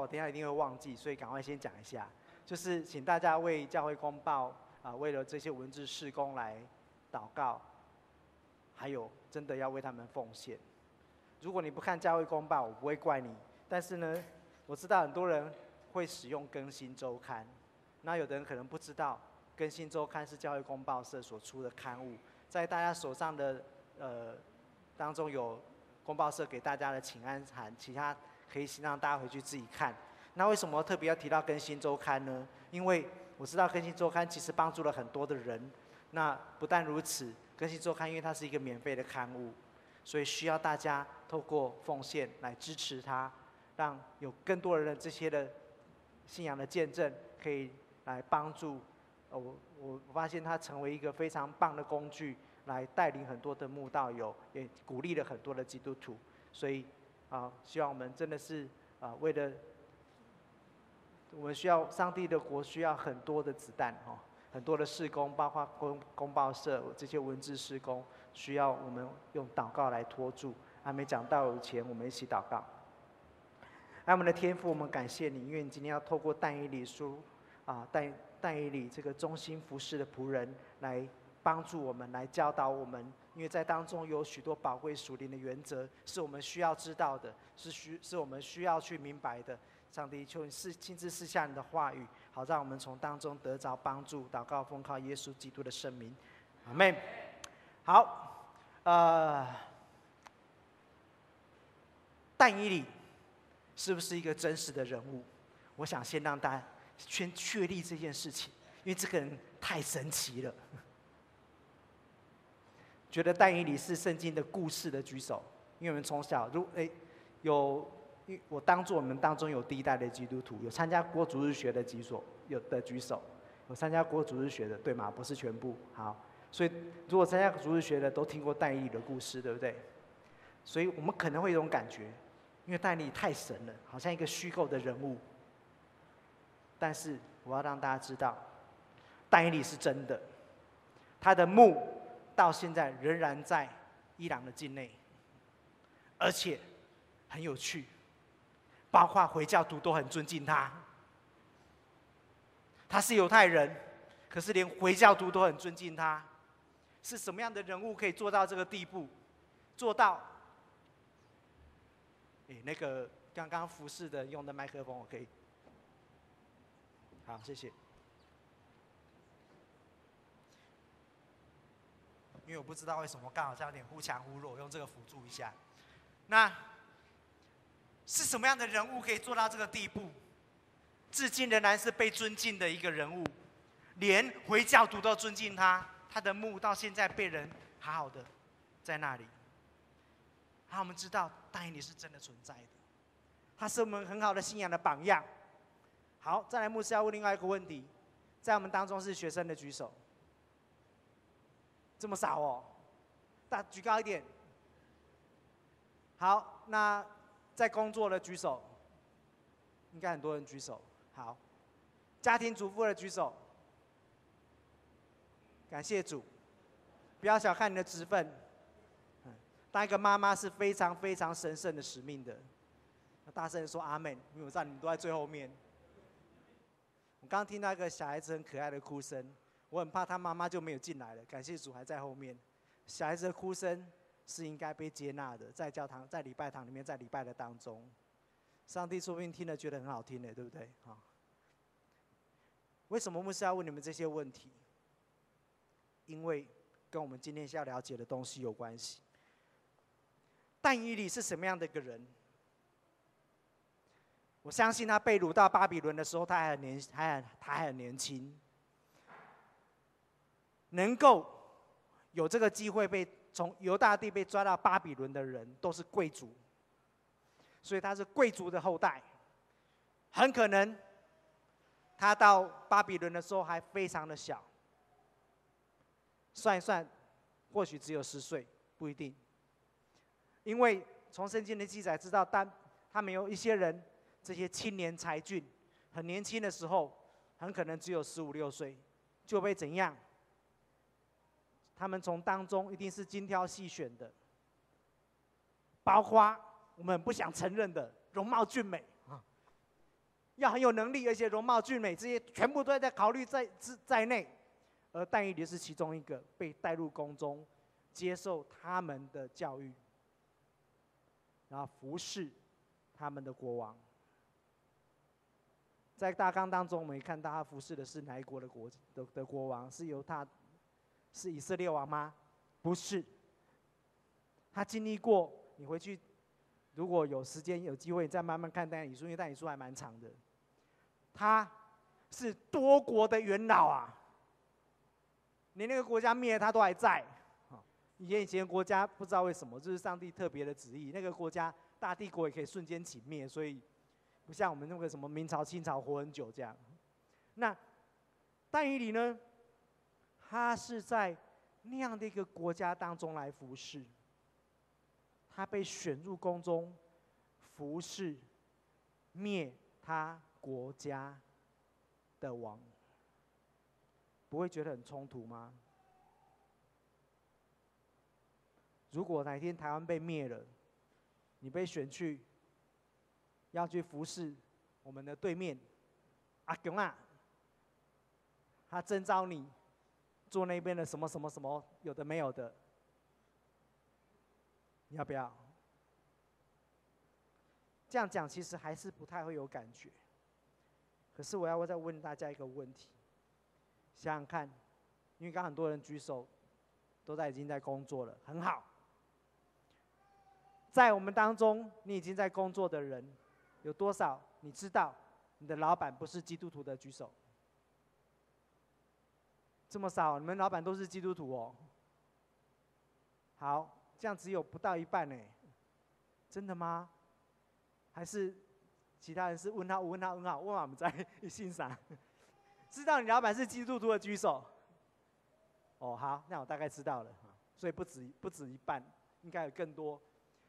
我等下一定会忘记，所以赶快先讲一下，就是请大家为教会公报啊，为了这些文字事工来祷告，还有真的要为他们奉献。如果你不看教会公报，我不会怪你。但是呢，我知道很多人会使用更新周刊，那有的人可能不知道，更新周刊是教会公报社所出的刊物，在大家手上的呃当中有公报社给大家的请安函，其他。可以先让大家回去自己看。那为什么特别要提到更新周刊呢？因为我知道更新周刊其实帮助了很多的人。那不但如此，更新周刊因为它是一个免费的刊物，所以需要大家透过奉献来支持它，让有更多人的这些的信仰的见证可以来帮助。我我发现它成为一个非常棒的工具，来带领很多的慕道友，也鼓励了很多的基督徒。所以。啊，希望我们真的是啊，为了我们需要上帝的国，需要很多的子弹哦，很多的事工，包括公公报社这些文字事工，需要我们用祷告来托住。还没讲到以前，我们一起祷告。爱我们的天父，我们感谢你，因为你今天要透过但以理书啊，但但以理这个忠心服侍的仆人来帮助我们，来教导我们。因为在当中有许多宝贵属灵的原则，是我们需要知道的，是需是我们需要去明白的。上帝，求你赐亲自赐下你的话语，好让我们从当中得着帮助。祷告奉靠耶稣基督的圣名，阿门。好，呃，但以理是不是一个真实的人物？我想先让大家先确立这件事情，因为这个人太神奇了。觉得戴以理是圣经的故事的举手，因为我们从小如诶有，我当作我们当中有第一代的基督徒，有参加过主日学的举手，有的举手，有参加过主日学的对吗？不是全部，好，所以如果参加主日学的都听过戴以理的故事，对不对？所以我们可能会有种感觉，因为戴以理太神了，好像一个虚构的人物。但是我要让大家知道，戴以理是真的，他的墓。到现在仍然在伊朗的境内，而且很有趣，包括回教徒都很尊敬他。他是犹太人，可是连回教徒都很尊敬他。是什么样的人物可以做到这个地步？做到？诶，那个刚刚服侍的用的麦克风，我可以。好，谢谢。因为我不知道为什么刚好像有点忽强忽弱，用这个辅助一下。那是什么样的人物可以做到这个地步？至今仍然是被尊敬的一个人物，连回教徒都尊敬他。他的墓到现在被人好好的在那里。好，我们知道大以理是真的存在的，他是我们很好的信仰的榜样。好，再来牧师要问另外一个问题，在我们当中是学生的举手。这么少哦，大举高一点。好，那在工作的举手，应该很多人举手。好，家庭主妇的举手。感谢主，不要小看你的职分。当一个妈妈是非常非常神圣的使命的。大声说阿门，因为我知道你们都在最后面。我刚刚听到一个小孩子很可爱的哭声。我很怕他妈妈就没有进来了。感谢主还在后面。小孩子的哭声是应该被接纳的，在教堂、在礼拜堂里面，在礼拜的当中，上帝说不定听了觉得很好听的，对不对？啊。为什么牧师要问你们这些问题？因为跟我们今天要了解的东西有关系。但以理是什么样的一个人？我相信他被掳到巴比伦的时候，他还很年，还很他还很年轻。能够有这个机会被从犹大地被抓到巴比伦的人，都是贵族，所以他是贵族的后代。很可能他到巴比伦的时候还非常的小，算一算，或许只有十岁，不一定。因为从圣经的记载知道，但他们有一些人，这些青年才俊，很年轻的时候，很可能只有十五六岁，就被怎样？他们从当中一定是精挑细选的，包括我们不想承认的容貌俊美啊，要很有能力，而且容貌俊美，这些全部都在考虑在之在内。而但以理是其中一个被带入宫中，接受他们的教育，然后服侍他们的国王。在大纲当中，我们也看到他服侍的是哪一国的国的的国王？是由他，是以色列王吗？不是。他经历过，你回去，如果有时间有机会，再慢慢看但以理书，因为但以理书还蛮长的。他是多国的元老啊，你那个国家灭，他都还在。以前以前国家不知道为什么，就是上帝特别的旨意。那个国家大帝国也可以瞬间起灭，所以不像我们那个什么明朝、清朝活很久这样。那但以理呢？他是在那样的一个国家当中来服侍，他被选入宫中服侍灭他国家的王，不会觉得很冲突吗？如果哪天台湾被灭了，你被选去要去服侍我们的对面阿公啊，他征召你做那边的什么什么什么有的没有的，你要不要？这样讲其实还是不太会有感觉。可是我要再问大家一个问题，想想看，因为刚很多人举手，都在已经在工作了，很好。在我们当中，你已经在工作的人，有多少？你知道你的老板不是基督徒的举手。这么少，你们老板都是基督徒哦。好，这样只有不到一半呢。真的吗？还是其他人是问他我问他问他问我们在欣赏？知道你老板是基督徒的举手。哦，好，那我大概知道了。所以不止不止一半，应该有更多。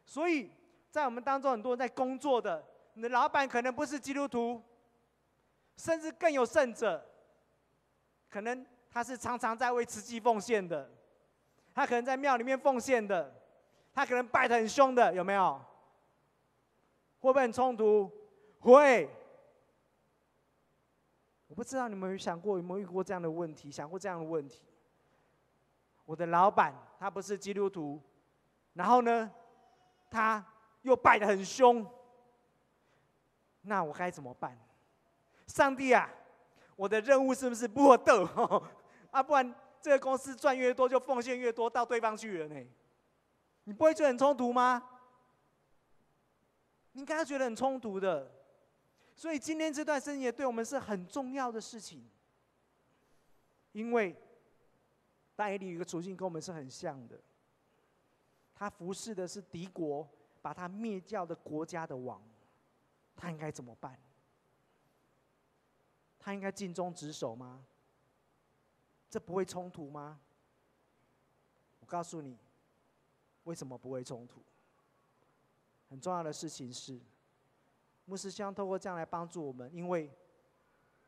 所以在我们当中，很多人在工作的，你的老板可能不是基督徒，甚至更有甚者，可能他是常常在为慈济奉献的，他可能在庙里面奉献的，他可能拜得很凶的，有没有？会不会很冲突？会。我不知道你们有想过，有没有遇过这样的问题？想过这样的问题？我的老板他不是基督徒，然后呢？他又拜得很凶，那我该怎么办？上帝啊，我的任务是不是不得？啊，不然这个公司赚越多就奉献越多到对方去了呢？你不会觉得很冲突吗？你应该觉得很冲突的。所以今天这段圣经对我们是很重要的事情，因为但以理有一个处境跟我们是很像的。他服侍的是敌国，把他灭掉的国家的王，他应该怎么办？他应该尽忠职守吗？这不会冲突吗？我告诉你，为什么不会冲突？很重要的事情是，牧师希望透过这样来帮助我们，因为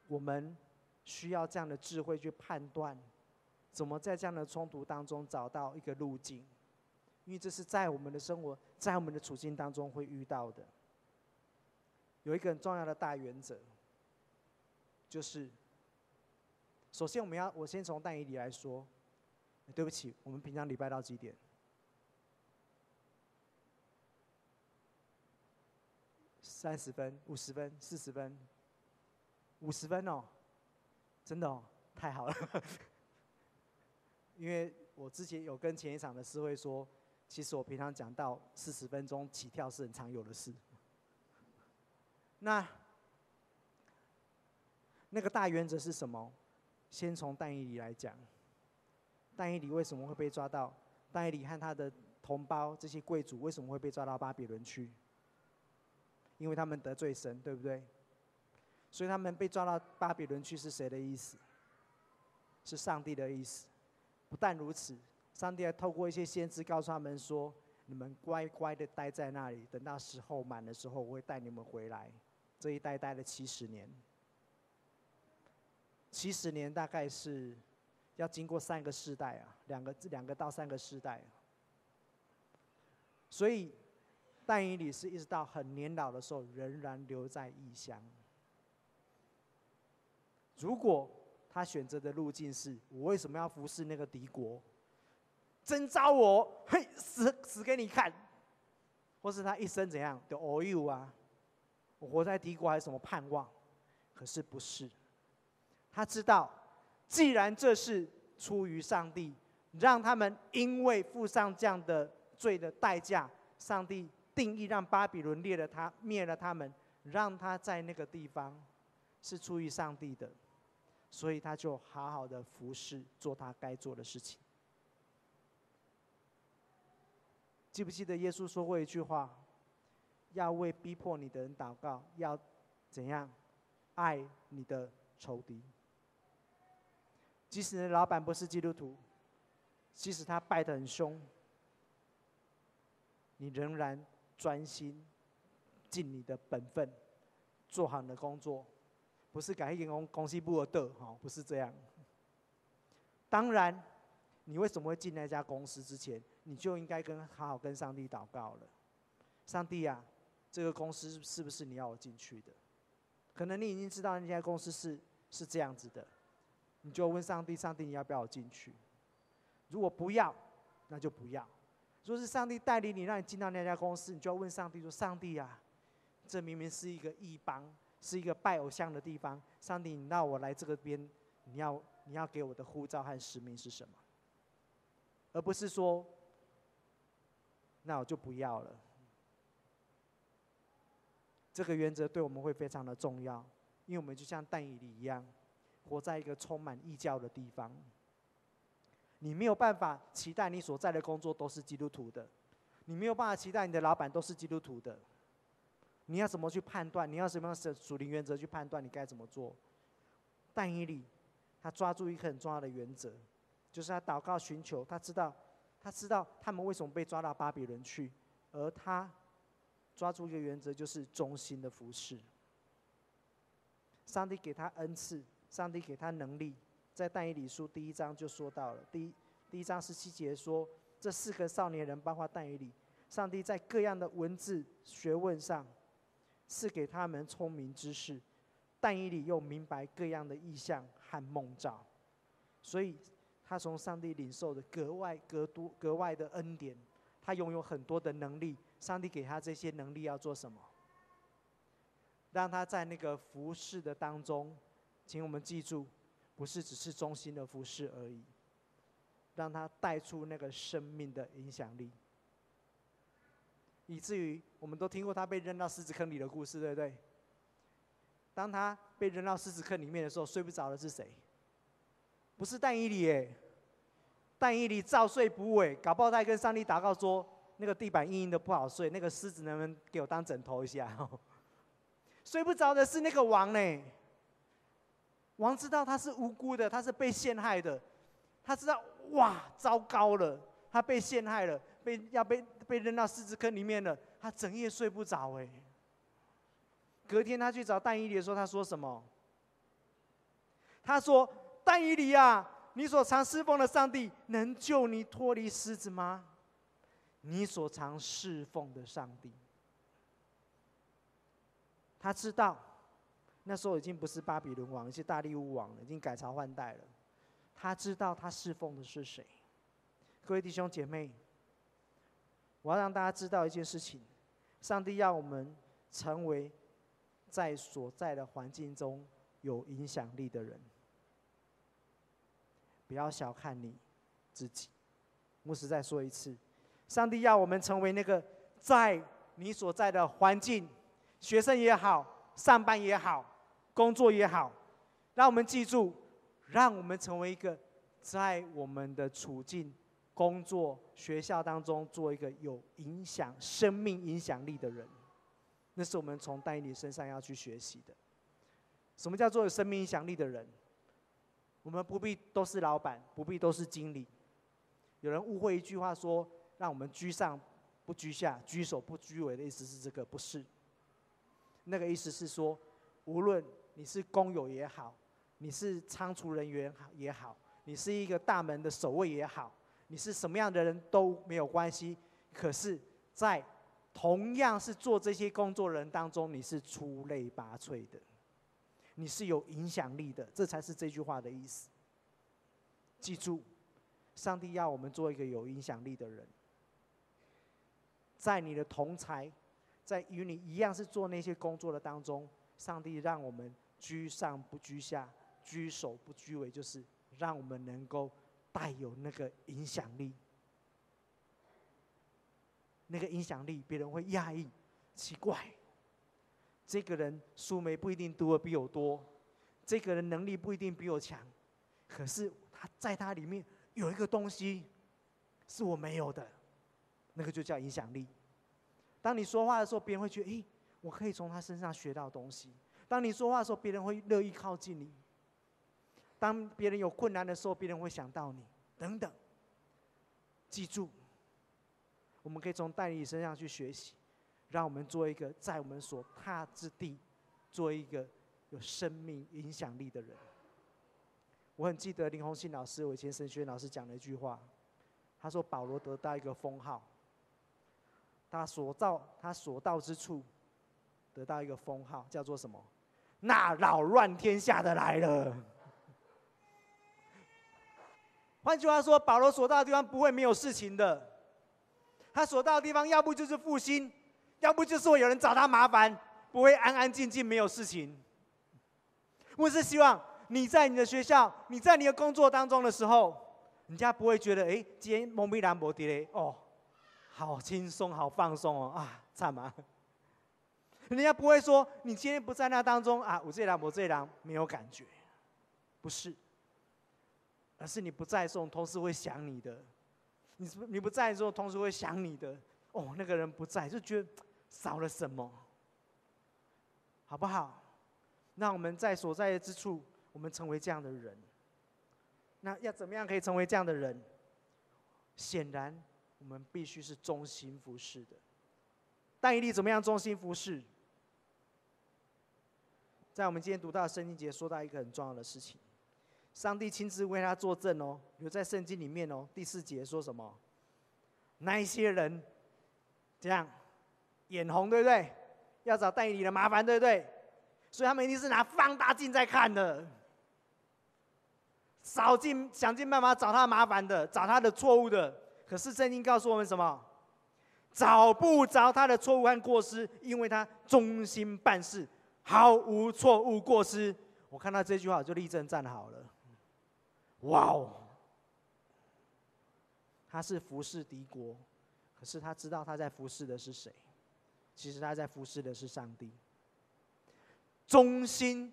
我们需要这样的智慧去判断，怎么在这样的冲突当中找到一个路径。因为这是在我们的生活，在我们的处境当中会遇到的。有一个很重要的大原则，就是首先我们要，我先从但以理来说。对不起，我们平常礼拜到几点？三十分、五十分、四十分、五十分哦，真的哦，太好了。因为我之前有跟前一场的师会说。其实我平常讲到四十分钟起跳是很常有的事。那那个大原则是什么？先从但以理来讲。但以理为什么会被抓到？但以理和他的同胞这些贵族为什么会被抓到巴比伦去？因为他们得罪神，对不对？所以他们被抓到巴比伦去是谁的意思？是上帝的意思。不但如此。上帝还透过一些先知告诉他们说：“你们乖乖的待在那里，等到时候满的时候，我会带你们回来。”这一待待了七十年，七十年大概是要经过三个世代啊，两个两个到三个世代。所以但以理是一直到很年老的时候，仍然留在异乡。如果他选择的路径是我为什么要服侍那个敌国？征召我，嘿，死死给你看，或是他一生怎样的 all you 啊？我活在敌国还有什么盼望？可是不是，他知道，既然这是出于上帝，让他们因为付上这样的罪的代价，上帝定义让巴比伦灭了他，灭了他们，让他在那个地方是出于上帝的，所以他就好好的服侍，做他该做的事情。记不记得耶稣说过一句话？要为逼迫你的人祷告，要怎样爱你的仇敌？即使你的老板不是基督徒，即使他拜得很凶，你仍然专心尽你的本分，做好你的工作，不是改一公公司部的哈，不是这样。当然，你为什么会进那家公司之前？你就应该跟好好跟上帝祷告了，上帝啊，这个公司是不是你要我进去的？可能你已经知道那家公司是是这样子的，你就问上帝：上帝，你要不要我进去？如果不要，那就不要。如果是上帝带领你，让你进到那家公司，你就要问上帝说：上帝啊，这明明是一个异邦，是一个拜偶像的地方。上帝，你让我来这个边，你要你要给我的护照和使命是什么？而不是说。那我就不要了。这个原则对我们会非常的重要，因为我们就像但以理一样，活在一个充满异教的地方。你没有办法期待你所在的工作都是基督徒的，你没有办法期待你的老板都是基督徒的。你要怎么去判断？你要什么样的属灵原则去判断你该怎么做？但以理，他抓住一个很重要的原则，就是他祷告寻求，他知道。他知道他们为什么被抓到巴比伦去，而他抓住一个原则，就是忠心的服侍。上帝给他恩赐，上帝给他能力，在但以理书第一章就说到了。第一第一章十七节说，这四个少年人，包括但以理，上帝在各样的文字学问上赐给他们聪明知识，但以理又明白各样的意象和梦兆，所以。他从上帝领受的格外格多格外的恩典，他拥有很多的能力。上帝给他这些能力要做什么？让他在那个服侍的当中，请我们记住，不是只是忠心的服侍而已，让他带出那个生命的影响力，以至于我们都听过他被扔到狮子坑里的故事，对不对？当他被扔到狮子坑里面的时候，睡不着的是谁？不是但以理耶，但以理照睡不误，搞不好他跟上帝祷告说：“那个地板硬硬的不好睡，那个狮子能不能给我当枕头一下？” 睡不着的是那个王呢。王知道他是无辜的，他是被陷害的，他知道哇，糟糕了，他被陷害了，被要被被扔到狮子坑里面了，他整夜睡不着哎。隔天他去找但以理的时候，他说什么？他说。但以理啊，你所常侍奉的上帝能救你脱离狮子吗？你所常侍奉的上帝，他知道那时候已经不是巴比伦王，是大利乌王了，已经改朝换代了。他知道他侍奉的是谁。各位弟兄姐妹，我要让大家知道一件事情：上帝要我们成为在所在的环境中有影响力的人。不要小看你自己。牧师再说一次，上帝要我们成为那个在你所在的环境，学生也好，上班也好，工作也好，让我们记住，让我们成为一个在我们的处境、工作、学校当中做一个有影响、生命影响力的人。那是我们从但以理身上要去学习的。什么叫做有生命影响力的人？我们不必都是老板，不必都是经理。有人误会一句话说：“让我们居上不居下，居首不居尾”的意思是这个，不是。那个意思是说，无论你是工友也好，你是仓储人员也好，你是一个大门的守卫也好，你是什么样的人都没有关系。可是，在同样是做这些工作人当中，你是出类拔萃的。你是有影响力的，这才是这句话的意思。记住，上帝要我们做一个有影响力的人，在你的同才，在与你一样是做那些工作的当中，上帝让我们居上不居下，居首不居尾，就是让我们能够带有那个影响力。那个影响力，别人会讶异，奇怪，这个人书没不一定读的比我多，这个人能力不一定比我强，可是他在他里面有一个东西是我没有的，那个就叫影响力。当你说话的时候，别人会觉得，诶，我可以从他身上学到东西。当你说话的时候，别人会乐意靠近你。当别人有困难的时候，别人会想到你，等等。记住。我们可以从但以理身上去学习，让我们做一个在我们所踏之地，做一个有生命影响力的人。我很记得林鸿信老师，我以前神学老师讲的一句话，他说保罗得到一个封号，他所到他所到之处，得到一个封号，叫做什么？那扰乱天下的来了。换句话说，保罗所到的地方不会没有事情的。他所到的地方，要不就是复兴，要不就是会有人找他麻烦，不会安安静静没有事情。我是希望你在你的学校，你在你的工作当中的时候，人家不会觉得，哎，今天蒙蔽兰博迪嘞，哦，好轻松，好放松哦，啊，惨吗？人家不会说你今天不在那当中啊，我这郎我这郎没有感觉，不是，而是你不在的时候，同事会想你的。你你不在的时候，同时会想你的哦。那个人不在，就觉得少了什么，好不好？那我们在所在之处，我们成为这样的人。那要怎么样可以成为这样的人？显然，我们必须是忠心服侍的。但以理怎么样忠心服侍？在我们今天读到的圣经节，说到一个很重要的事情。上帝亲自为他作证哦，有在圣经里面哦，第四节说什么？那一些人这样眼红，对不对？要找代理的麻烦，对不对？所以他们一定是拿放大镜在看的，找尽想尽办法找他麻烦的，找他的错误的。可是圣经告诉我们什么？找不着他的错误和过失，因为他忠心办事，毫无错误过失。我看到这句话，我就立正站好了。哇哦！他是服侍敌国，可是他知道他在服侍的是谁？其实他在服侍的是上帝。忠心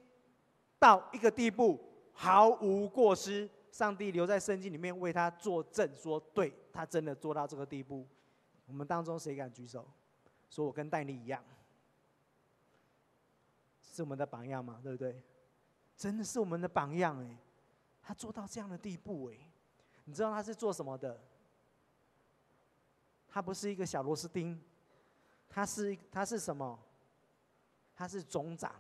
到一个地步，毫无过失。上帝留在圣经里面为他作证，说对他真的做到这个地步。我们当中谁敢举手？说我跟但以理一样，是我们的榜样嘛？对不对？真的是我们的榜样哎。他做到这样的地步哎，你知道他是做什么的？他不是一个小螺丝钉，他是他是什么？他是总长，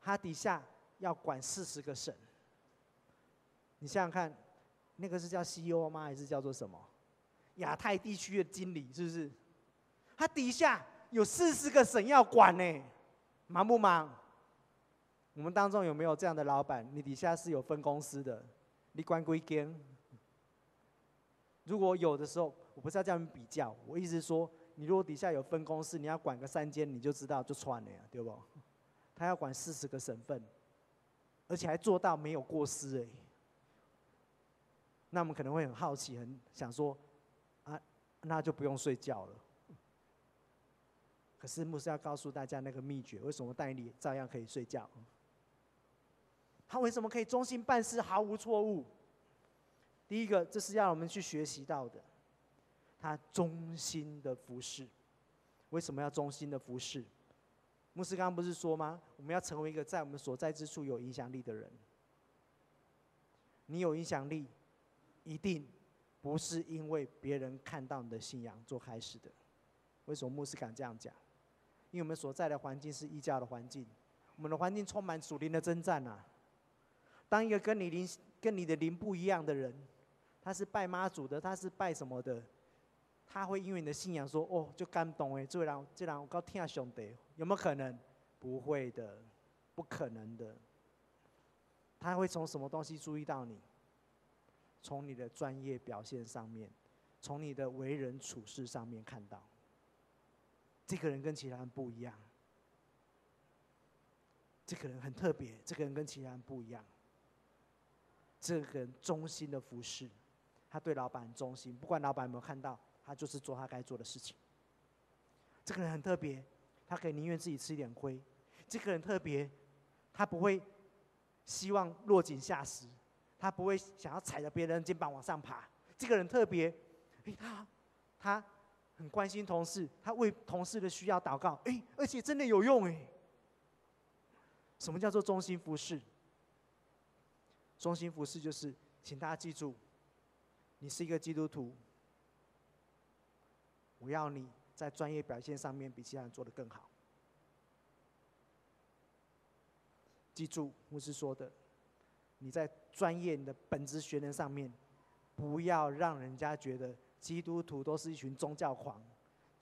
他底下要管四十个省。你想想看，那个是叫 CEO 吗？还是叫做什么？亚太地区的经理是不是？他底下有四十个省要管呢，忙不忙？我们当中有没有这样的老板？你底下是有分公司的？你管归间，如果有的时候，我不是要叫你比较，我意思是说，你如果底下有分公司，你要管个三间，你就知道就串了呀，对不？他要管四十个省份，而且还做到没有过失哎。那我们可能会很好奇，很想说，啊，那就不用睡觉了。可是牧师要告诉大家那个秘诀，为什么代理照样可以睡觉？他为什么可以忠心办事，毫无错误？第一个，这是要我们去学习到的。他忠心的服侍，为什么要忠心的服侍？牧师刚刚不是说吗？我们要成为一个在我们所在之处有影响力的人。你有影响力，一定不是因为别人看到你的信仰做开始的。为什么牧师敢这样讲？因为我们所在的环境是异教的环境，我们的环境充满属灵的征战呐。当一个跟你灵、跟你的灵不一样的人，他是拜妈祖的，他是拜什么的？他会因为你的信仰说：“哦，就感动哎，这人这人我告天下兄弟，有没有可能？不会的，不可能的。他会从什么东西注意到你？从你的专业表现上面，从你的为人处事上面看到，这个人跟其他人不一样。这个人很特别，这个人跟其他人不一样。这个人忠心的服侍，他对老板忠心，不管老板有没有看到，他就是做他该做的事情。这个人很特别，他可以宁愿自己吃一点亏。这个人特别，他不会希望落井下石，他不会想要踩着别人肩膀往上爬。这个人特别，哎，他他很关心同事，他为同事的需要祷告，哎，而且真的有用哎。什么叫做忠心服侍？中心服侍就是，请大家记住，你是一个基督徒，我要你在专业表现上面比其他人做得更好。记住牧师说的，你在专业的本职学能上面，不要让人家觉得基督徒都是一群宗教狂，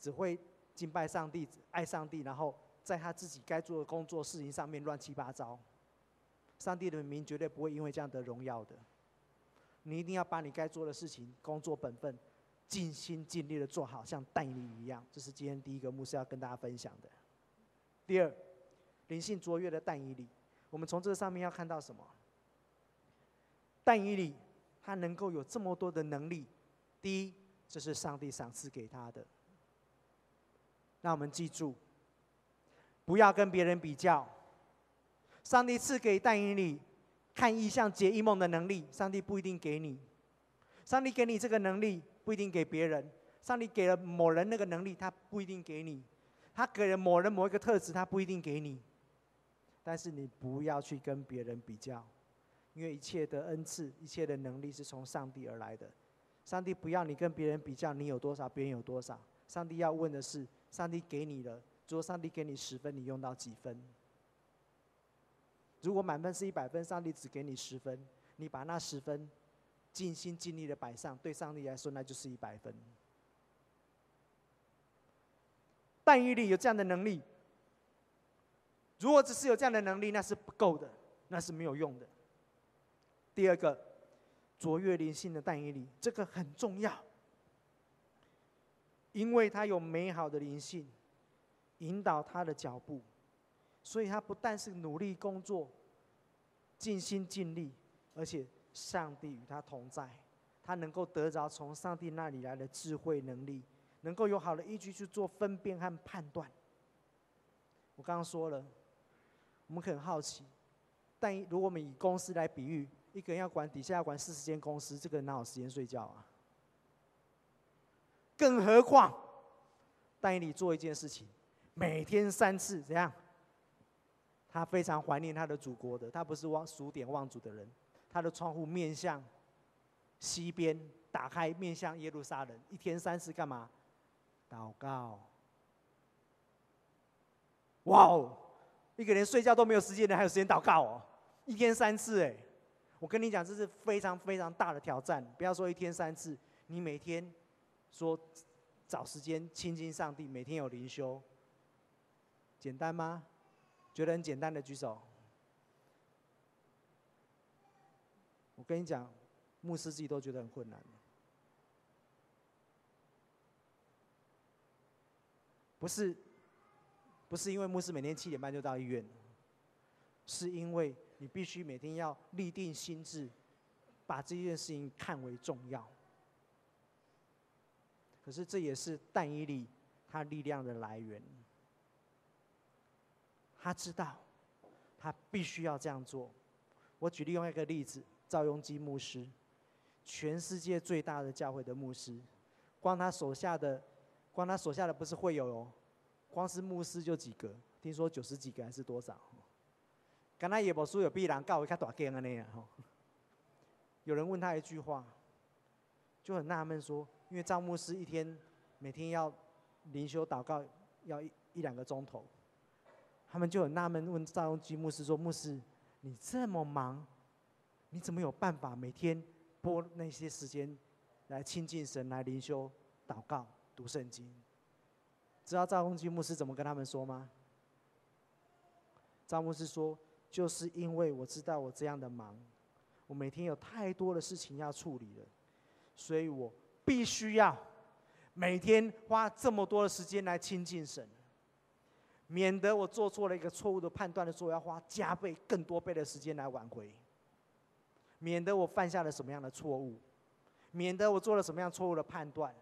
只会敬拜上帝、爱上帝，然后在他自己该做的工作事情上面乱七八糟。上帝的名绝对不会因为这样得荣耀的。你一定要把你该做的事情、工作本分，尽心尽力的做好，像但以理一样。这是今天第一个牧师要跟大家分享的。第二，灵性卓越的但以理，我们从这上面要看到什么？但以理他能够有这么多的能力，第一，这是上帝赏赐给他的。让我们记住，不要跟别人比较。上帝赐给但以理看异象、解异梦的能力，上帝不一定给你。上帝给你这个能力，不一定给别人。上帝给了某人那个能力，他不一定给你。他给了某人某一个特质，他不一定给你。但是你不要去跟别人比较，因为一切的恩赐、一切的能力是从上帝而来的。上帝不要你跟别人比较，你有多少，别人有多少。上帝要问的是：上帝给你了，如果上帝给你十分，你用到几分？如果满分是一百分，上帝只给你十分，你把那十分尽心尽力的摆上，对上帝来说那就是一百分。但以理有这样的能力，如果只是有这样的能力，那是不够的，那是没有用的。第二个，卓越灵性的但以理，这个很重要，因为他有美好的灵性，引导他的脚步。所以他不但是努力工作、尽心尽力，而且上帝与他同在，他能够得着从上帝那里来的智慧能力，能够有好的依据去做分辨和判断。我刚刚说了，我们很好奇，但如果我们以公司来比喻，一个人要管底下要管四十间公司，这个人哪有时间睡觉啊？更何况，但你做一件事情，每天三次，怎样？他非常怀念他的祖国的，他不是忘数典忘祖的人。他的窗户面向西边，打开面向耶路撒冷，一天三次干嘛？祷告。哇哦，一个连睡觉都没有时间的，还有时间祷告哦，一天三次哎！我跟你讲，这是非常非常大的挑战。不要说一天三次，你每天说找时间亲近上帝，每天有灵修，简单吗？觉得很简单的举手。我跟你讲，牧师自己都觉得很困难。不是，不是因为牧师每天七点半就到医院，是因为你必须每天要立定心志，把这件事情看为重要。可是这也是但以理他力量的来源。他知道，他必须要这样做。我举例用一个例子，赵鏞基牧师，全世界最大的教会的牧师，光他手下的，光他手下的不是会有哦，光是牧师就几个，听说九十几个还是多少？刚才也不说有必然告一下大间的那样哈。有人问他一句话，就很纳闷说，因为赵牧师一天每天要灵修祷告要一一两个钟头。他们就很纳闷，问赵鏞基牧师说：“牧师，你这么忙，你怎么有办法每天拨那些时间来亲近神、来灵修、祷告、读圣经？”知道赵鏞基牧师怎么跟他们说吗？赵牧师说：“就是因为我知道我这样的忙，我每天有太多的事情要处理了，所以我必须要每天花这么多的时间来亲近神，免得我做错了一个错误的判断的时候，要花加倍、更多倍的时间来挽回，免得我犯下了什么样的错误，免得我做了什么样错误的判断。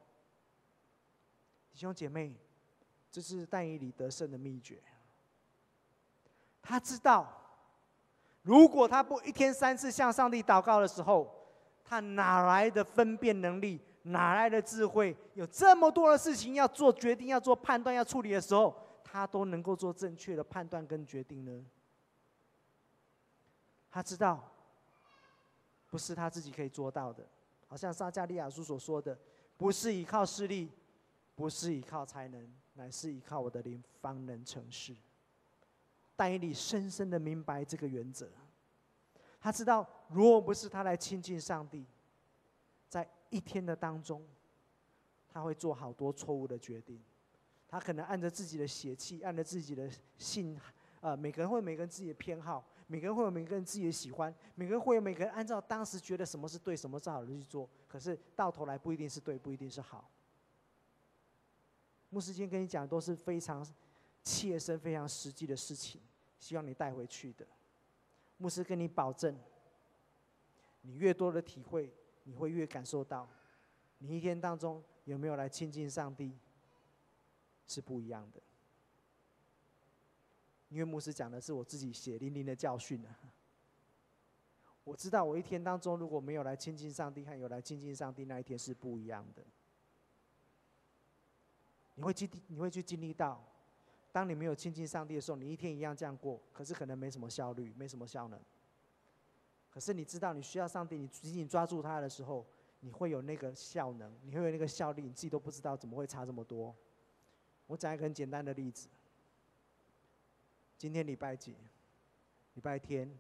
弟兄姐妹，这是但以理得胜的秘诀。他知道，如果他不一天三次向上帝祷告的时候，他哪来的分辨能力？哪来的智慧？有这么多的事情要做决定、要做判断、要处理的时候，他都能够做正确的判断跟决定呢？他知道，不是他自己可以做到的。好像撒迦利亚书所说的，不是依靠势力。不是依靠才能，乃是依靠我的灵，方能成事。但以理深深的明白这个原则，他知道，如果不是他来亲近上帝，在一天的当中，他会做好多错误的决定。他可能按着自己的血气，按着自己的性，呃，每个人会有每个人自己的偏好，每个人会有每个人自己的喜欢，每个人会有每个人按照当时觉得什么是对，什么是好的去做。可是到头来不一定是对，不一定是好。牧师今天跟你讲都是非常切身、非常实际的事情，希望你带回去的。牧师跟你保证，你越多的体会，你会越感受到，你一天当中有没有来亲近上帝，是不一样的。因为牧师讲的是我自己血淋淋的教训啊。我知道我一天当中如果没有来亲近上帝，和有来亲近上帝那一天是不一样的。你会经你会去经历到，当你没有亲近上帝的时候，你一天一样这样过，可是可能没什么效率，没什么效能。可是你知道你需要上帝，你紧紧抓住他的时候，你会有那个效能，你会有那个效力，你自己都不知道怎么会差这么多。我讲一个很简单的例子，今天礼拜几？礼拜天。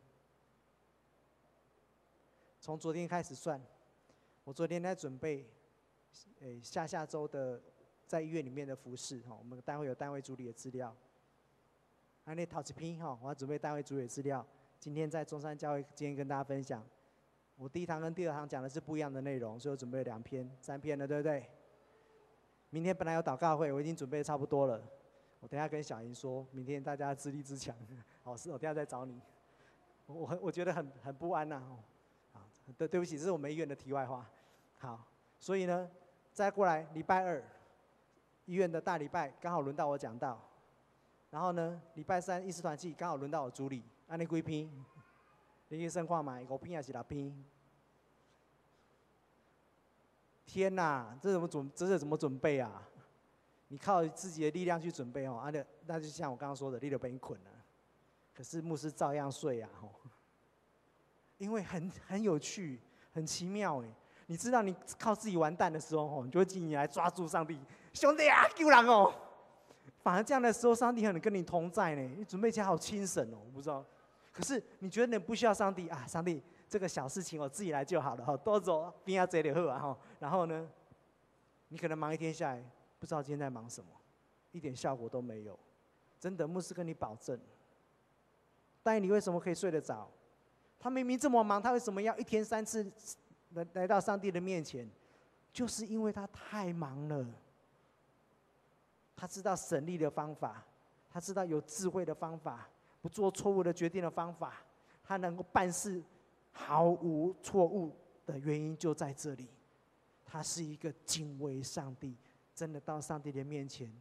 从昨天开始算，我昨天在准备，诶，下下周的。在医院里面的服侍哈，我们单位有单位助理的资料。还那陶子拼哈，我要准备单位助理资料。今天在中山教会，今天跟大家分享。我第一堂跟第二堂讲的是不一样的内容，所以我准备了两篇、三篇了，对不对？明天本来有祷告会，我已经准备差不多了。我等下跟小莹说，明天大家自立自强。好，是我等下再找你。我很我觉得很很不安呐。啊，对对不起，这是我们医院的题外话。好，所以呢，再过来礼拜二。医院的大礼拜刚好轮到我讲道，然后呢，礼拜三医师团契刚好轮到我主理，安尼几篇，你医生看买五篇还是六篇？天哪，这怎么准？这是怎么准备啊？你靠自己的力量去准备哦，啊，那那就像我刚刚说的，你就被你捆了。可是牧师照样睡啊，吼，因为很很有趣，很奇妙哎。你知道你靠自己完蛋的时候，吼，你就会进来抓住上帝。兄弟啊，救人哦！反而这样的时候，上帝可能跟你同在呢。你准备起来好轻省哦，我不知道。可是你觉得你不需要上帝啊？上帝，这个小事情我自己来就好了哈，多走边要嘴里喝啊哈。然后呢，你可能忙一天下来，不知道今天在忙什么，一点效果都没有。真的，牧师跟你保证。但你为什么可以睡得着？他明明这么忙，他为什么要一天三次来来到上帝的面前？就是因为他太忙了。他知道省力的方法，他知道有智慧的方法，不做错误的决定的方法，他能够办事毫无错误的原因就在这里。他是一个敬畏上帝，真的到上帝的面前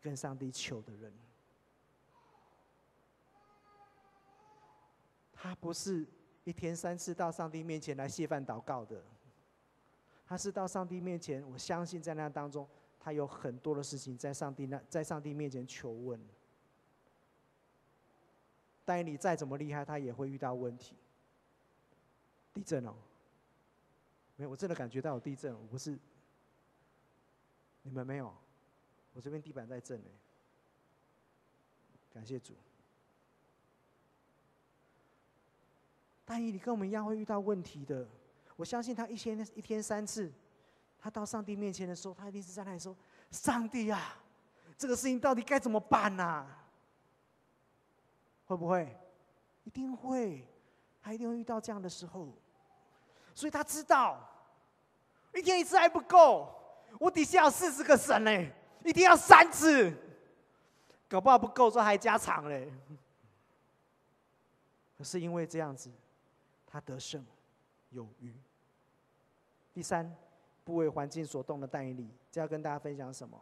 跟上帝求的人。他不是一天三次到上帝面前来谢饭祷告的，他是到上帝面前，我相信在那当中。他有很多的事情在上帝那，在上帝面前求问。但你再怎么厉害，他也会遇到问题。地震哦，没有，我真的感觉到有地震，我不是。你们没有？我这边地板在震呢。感谢主。大姨，你跟我们一样会遇到问题的，我相信他一天一天三次。他到上帝面前的时候，他一定是在那里说：“上帝啊，这个事情到底该怎么办呢？”会不会？一定会，他一定会遇到这样的时候。所以他知道，一天一次还不够，我底下有四十个神嘞，一定要三次，搞不好不够，说还加长嘞。可是因为这样子，他得胜有余。第三，不为环境所动的代理，这要跟大家分享什么？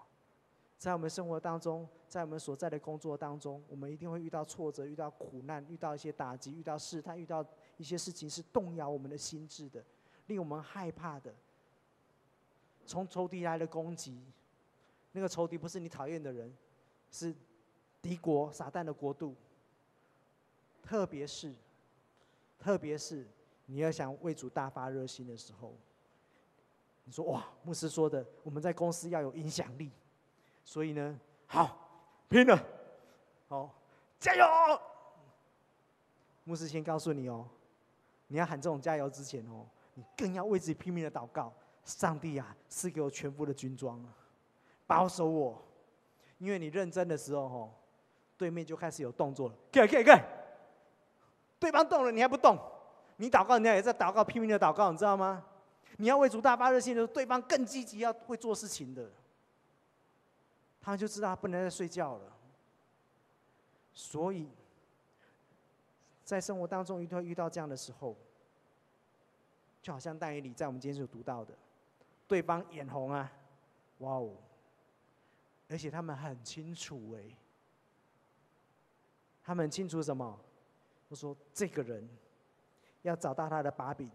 在我们生活当中，在我们所在的工作当中，我们一定会遇到挫折、遇到苦难、遇到一些打击、遇到试探、遇到一些事情是动摇我们的心智的，令我们害怕的。从仇敌来的攻击，那个仇敌不是你讨厌的人，是敌国撒旦的国度。特别是，特别是你要想为主大发热心的时候，你说哇，牧师说的，我们在公司要有影响力。所以呢，好，拼了，好，加油！牧师先告诉你哦，你要喊这种加油之前哦，你更要为自己拼命的祷告。上帝啊，赐给我全副的军装，保守我，因为你认真的时候哦，对面就开始有动作了。给给给，对方动了，你还不动？你祷告，人家也在祷告，拼命的祷告，你知道吗？你要为主大发热心的时候，对方更积极，要会做事情的。他就知道他不能再睡觉了，所以，在生活当中一定会遇到这样的时候，就好像但以理在我们今天所读到的，对方眼红啊，哇哦，而且他们很清楚哎，他们很清楚什么？他说这个人要找到他的把柄，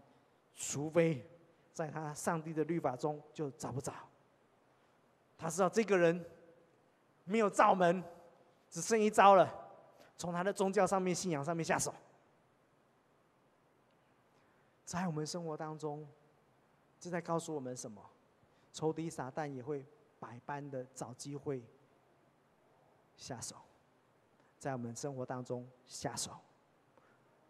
除非在他上帝的律法中就找不着。他知道这个人。没有罩门，只剩一招了，从他的宗教上面、信仰上面下手。在我们生活当中，这在告诉我们什么？仇敌撒旦也会百般的找机会下手，在我们生活当中下手。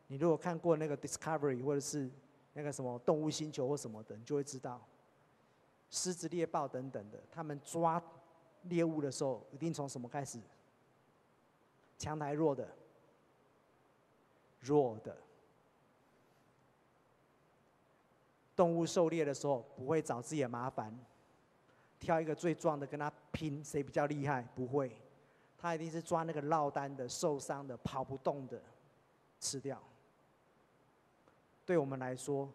你如果看过那个 Discovery 或者是那个什么动物星球或什么的，你就会知道，狮子、猎豹等等的，他们抓。猎物的时候，一定从什么开始？强台弱的？弱的。动物狩猎的时候，不会找自己的麻烦，挑一个最壮的跟他拼，谁比较厉害？不会，他一定是抓那个落单的、受伤的、跑不动的，吃掉。对我们来说，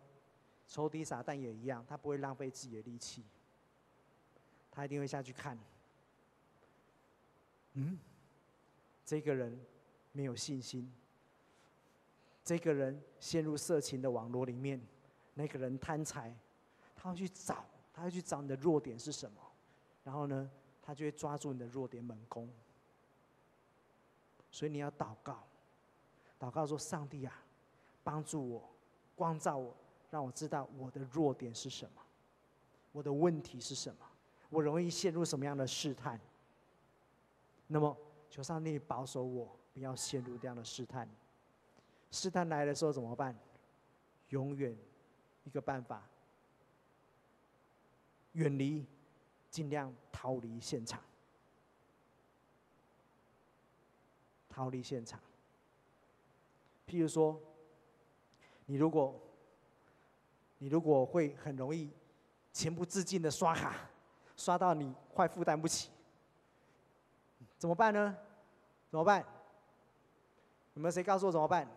仇敌撒旦也一样，他不会浪费自己的力气，他一定会下去看。嗯，这个人没有信心。这个人陷入色情的网络里面，那个人贪财，他要去找，他要去找你的弱点是什么，然后呢，他就会抓住你的弱点猛攻。所以你要祷告，祷告说：“上帝啊，帮助我，光照我，让我知道我的弱点是什么，我的问题是什么，我容易陷入什么样的试探。”那么，求上帝保守我，不要陷入这样的试探。试探来的时候怎么办？永远一个办法，远离，尽量逃离现场，逃离现场。譬如说，你如果，你如果会很容易情不自禁的刷卡，刷到你快负担不起。怎么办呢？怎么办？有没有谁告诉我怎么办？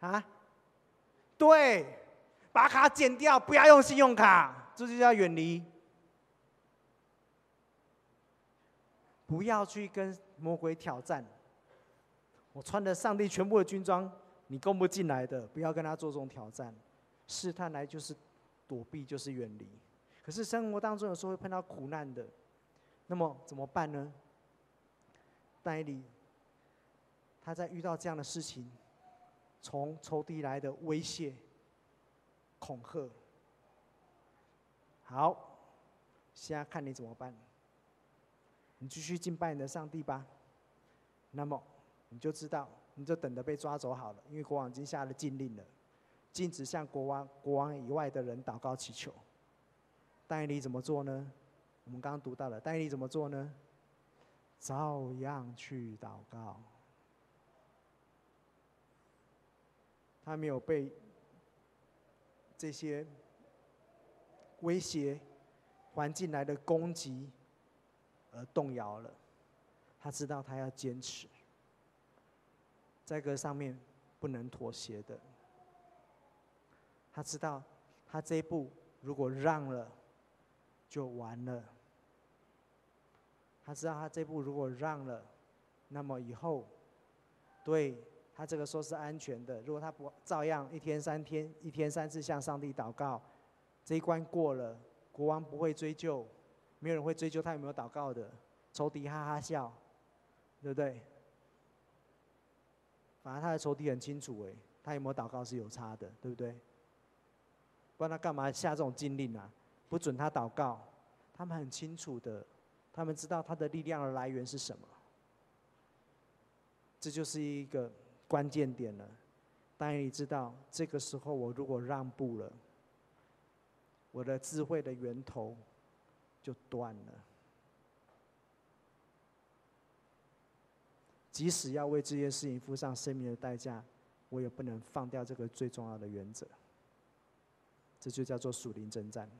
啊？对，把卡剪掉，不要用信用卡，这就叫远离。不要去跟魔鬼挑战。我穿着上帝全部的军装，你攻不进来的，不要跟他做这种挑战。试探来就是躲避，就是远离。可是生活当中有时候会碰到苦难的，那么怎么办呢？但以理，他在遇到这样的事情，从仇敌来的威胁、恐吓，好，现在看你怎么办。你继续敬拜你的上帝吧。那么你就知道，你就等着被抓走好了，因为国王已经下了禁令了，禁止向国王、国王以外的人祷告祈求。但以理怎么做呢？我们刚刚读到了，但以理怎么做呢？照样去祷告，他没有被这些威胁、环境来的攻击而动摇了。他知道他要坚持，在这个上面不能妥协的。他知道他这一步如果让了，就完了。他知道他这步如果让了，那么以后对他这个说是安全的。如果他不照样一天三天、一天三次向上帝祷告，这一关过了，国王不会追究，没有人会追究他有没有祷告的，仇敌哈哈笑。对不对？反正他的仇敌很清楚，哎，他有没有祷告是有差的，对不对？不然他干嘛下这种禁令啊？不准他祷告，他们很清楚的，他们知道他的力量的来源是什么。这就是一个关键点了。但你知道，这个时候我如果让步了，我的智慧的源头就断了。即使要为这件事情付上生命的代价，我也不能放掉这个最重要的原则。这就叫做属灵征战。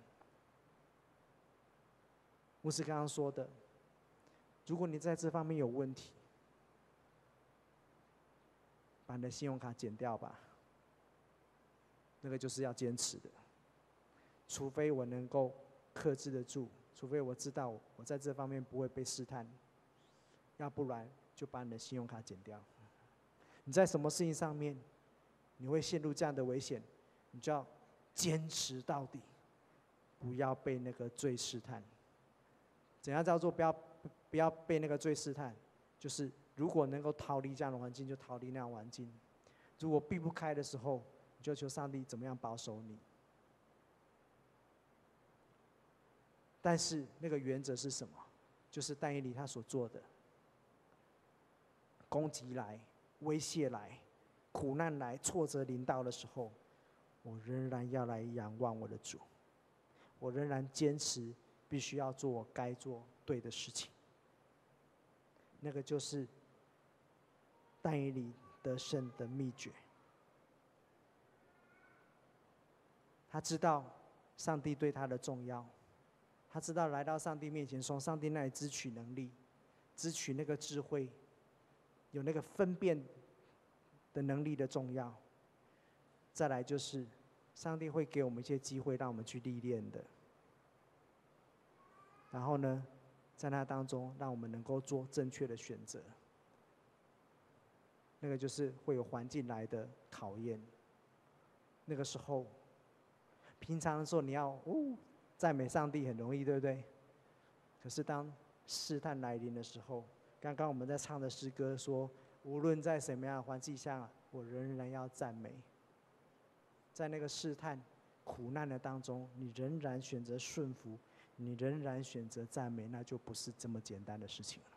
牧师刚刚说的，如果你在这方面有问题，把你的信用卡剪掉吧。那个就是要坚持的，除非我能够克制得住，除非我知道我在这方面不会被试探，要不然。就把你的信用卡剪掉。你在什么事情上面，你会陷入这样的危险，你就要坚持到底，不要被那个罪试探。怎样叫做不要不要被那个罪试探？就是如果能够逃离这样的环境，就逃离那样环境；如果避不开的时候，你就求上帝怎么样保守你。但是那个原则是什么？就是但以理他所做的。攻击来、威胁来、苦难来、挫折临到的时候，我仍然要来仰望我的主。我仍然坚持，必须要做我该做对的事情。那个就是但以理得胜的秘诀。他知道上帝对他的重要，他知道来到上帝面前，从上帝那里支取能力，支取那个智慧。有那个分辨的能力的重要，再来就是，上帝会给我们一些机会，让我们去历练的。然后呢，在那当中，让我们能够做正确的选择。那个就是会有环境来的考验。那个时候，平常的时候你要哦赞美上帝很容易，对不对？可是当试探来临的时候，刚刚我们在唱的诗歌说：“无论在什么样的环境下，我仍然要赞美。在那个试探、苦难的当中，你仍然选择顺服，你仍然选择赞美，那就不是这么简单的事情了。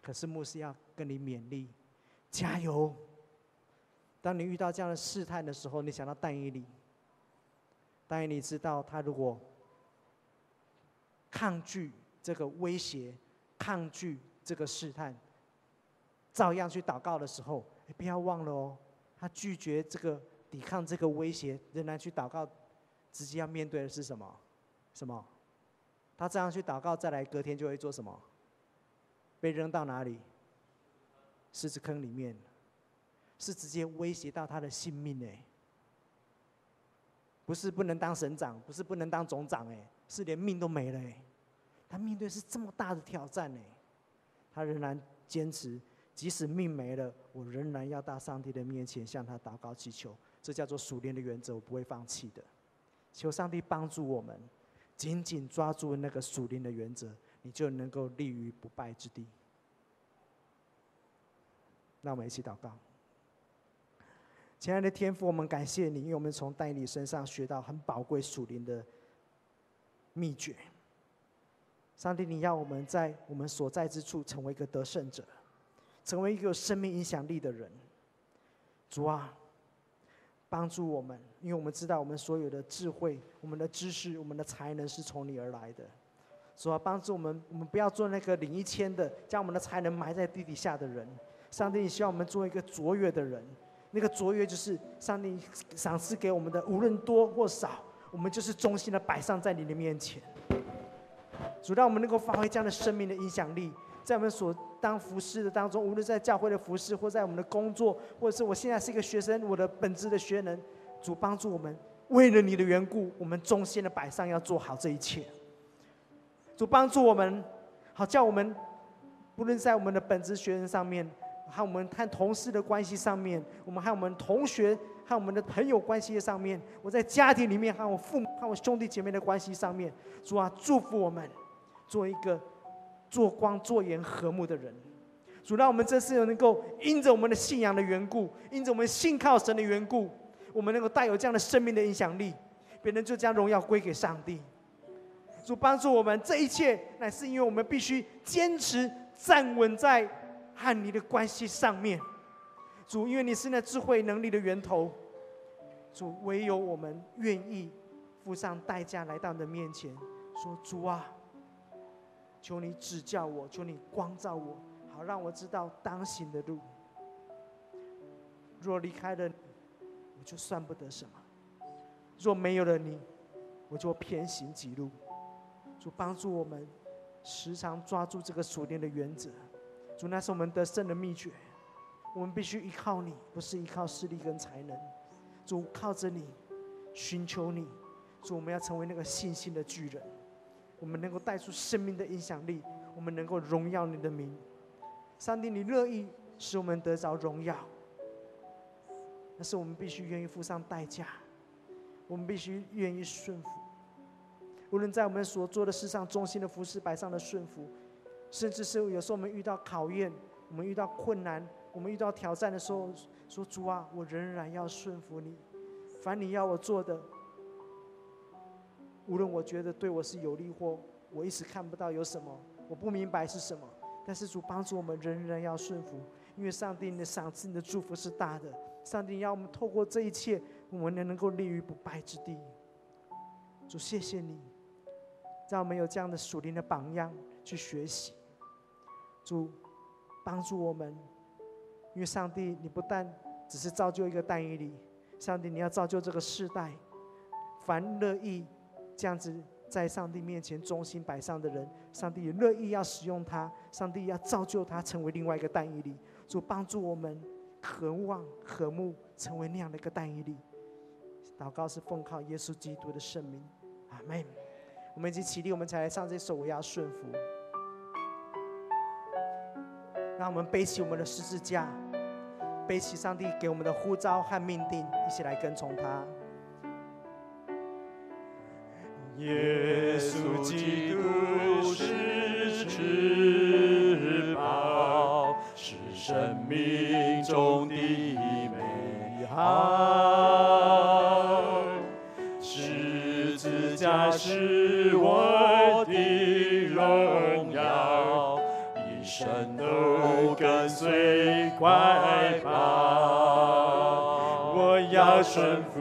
可是牧师要跟你勉励，加油！当你遇到这样的试探的时候，你想到但以理，但以理知道他如果抗拒这个威胁，抗拒。”这个试探，照样去祷告的时候，你不要忘了哦，他拒绝这个抵抗这个威胁，仍然去祷告，直接要面对的是什么？什么？他这样去祷告，再来隔天就会做什么？被扔到哪里？狮子坑里面，是直接威胁到他的性命哎！不是不能当省长，不是不能当总长哎，是连命都没了哎！他面对是这么大的挑战哎！他仍然坚持，即使命没了，我仍然要到上帝的面前向他祷告祈求。这叫做属灵的原则，我不会放弃的。求上帝帮助我们，紧紧抓住那个属灵的原则，你就能够立于不败之地。让我们一起祷告。亲爱的天父，我们感谢你，因为我们从但以理身上学到很宝贵属灵的秘诀。上帝，你要我们在我们所在之处成为一个得胜者，成为一个有生命影响力的人。主啊，帮助我们，因为我们知道我们所有的智慧、我们的知识、我们的才能是从你而来的。主啊，帮助我们，我们不要做那个领一千的，将我们的才能埋在地底下的人。上帝，你希望我们做一个卓越的人，那个卓越就是上帝赏赐给我们的，无论多或少，我们就是忠心的摆上在你的面前。主，让我们能够发挥这样的生命的影响力，在我们所当服侍的当中，无论在教会的服侍，或在我们的工作，或者是我现在是一个学生，我的本职的学能，主帮助我们，为了你的缘故，我们忠心的摆上，要做好这一切。主帮助我们，好叫我们，不论在我们的本职学生上面。和我们和同事的关系上面，我们和我们同学、和我们的朋友关系上面，我在家庭里面和我父母、和我兄弟姐妹的关系上面，主啊，祝福我们做一个做光做盐和睦的人。主，让我们这次能够因着我们的信仰的缘故，因着我们信靠神的缘故，我们能够带有这样的生命的影响力，别人就将荣耀归给上帝。主帮助我们，这一切乃是因为我们必须坚持站稳在。和你的关系上面，主，因为你是那智慧能力的源头，主，唯有我们愿意付上代价来到你的面前，说主啊，求你指教我，求你光照我，好让我知道当行的路。若离开了你，我就算不得什么；若没有了你，我就偏行己路。主帮助我们，时常抓住这个属灵的原则。主，那是我们得胜的秘诀。我们必须依靠你，不是依靠势力跟才能。主，靠着你，寻求你。主，我们要成为那个信心的巨人。我们能够带出生命的影响力。我们能够荣耀你的名。上帝，你乐意使我们得着荣耀，但是我们必须愿意付上代价。我们必须愿意顺服。无论在我们所做的事上，忠心的服侍，摆上的顺服。甚至是有时候我们遇到考验，我们遇到困难，我们遇到挑战的时候，说主啊，我仍然要顺服你。凡你要我做的，无论我觉得对我是有利或我一时看不到有什么，我不明白是什么，但是主帮助我们仍然要顺服，因为上帝你的赏赐、你的祝福是大的。上帝要我们透过这一切，我们能能够立于不败之地。主，谢谢你，让我们有这样的属灵的榜样。去学习，主帮助我们，因为上帝，你不但只是造就一个但以理，上帝，你要造就这个世代，凡乐意这样子在上帝面前忠心摆上的人，上帝也乐意要使用他，上帝要造就他成为另外一个但以理。主帮助我们，渴望渴慕成为那样的一个但以理。祷告是奉靠耶稣基督的圣名，阿门。我们已经起立，我们才来唱这首《我要顺服》。让我们背起我们的十字架，背起上帝给我们的呼召和命定，一起来跟从他。耶稣基督是至宝，是生命中的美好，十字架是我的荣耀，一生都。跟随快跑，我要顺服，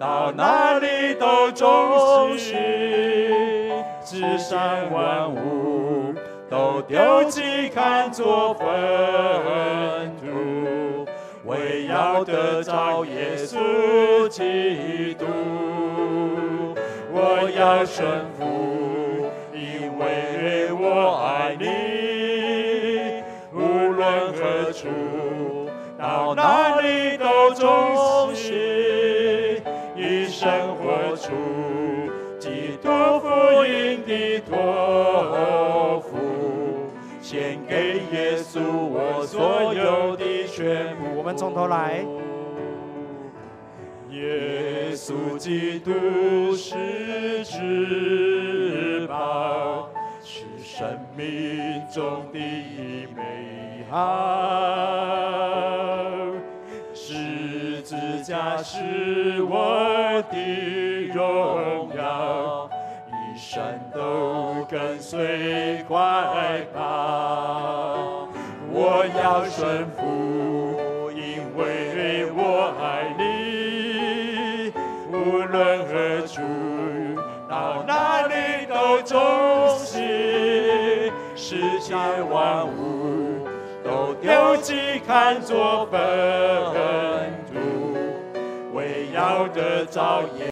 到哪里都忠心，至善万物都丢弃，看作粪土，为要得着耶稣基督。我要顺服，因为我爱所有的全部。我们从头来。耶稣基督是至宝，是生命中的美好。十字架是我的荣耀，一生都跟随快跑。我要顺服，因为我爱你。无论何处，到哪里都忠心。世界万物都丢弃，看作粪土，为要得着耶。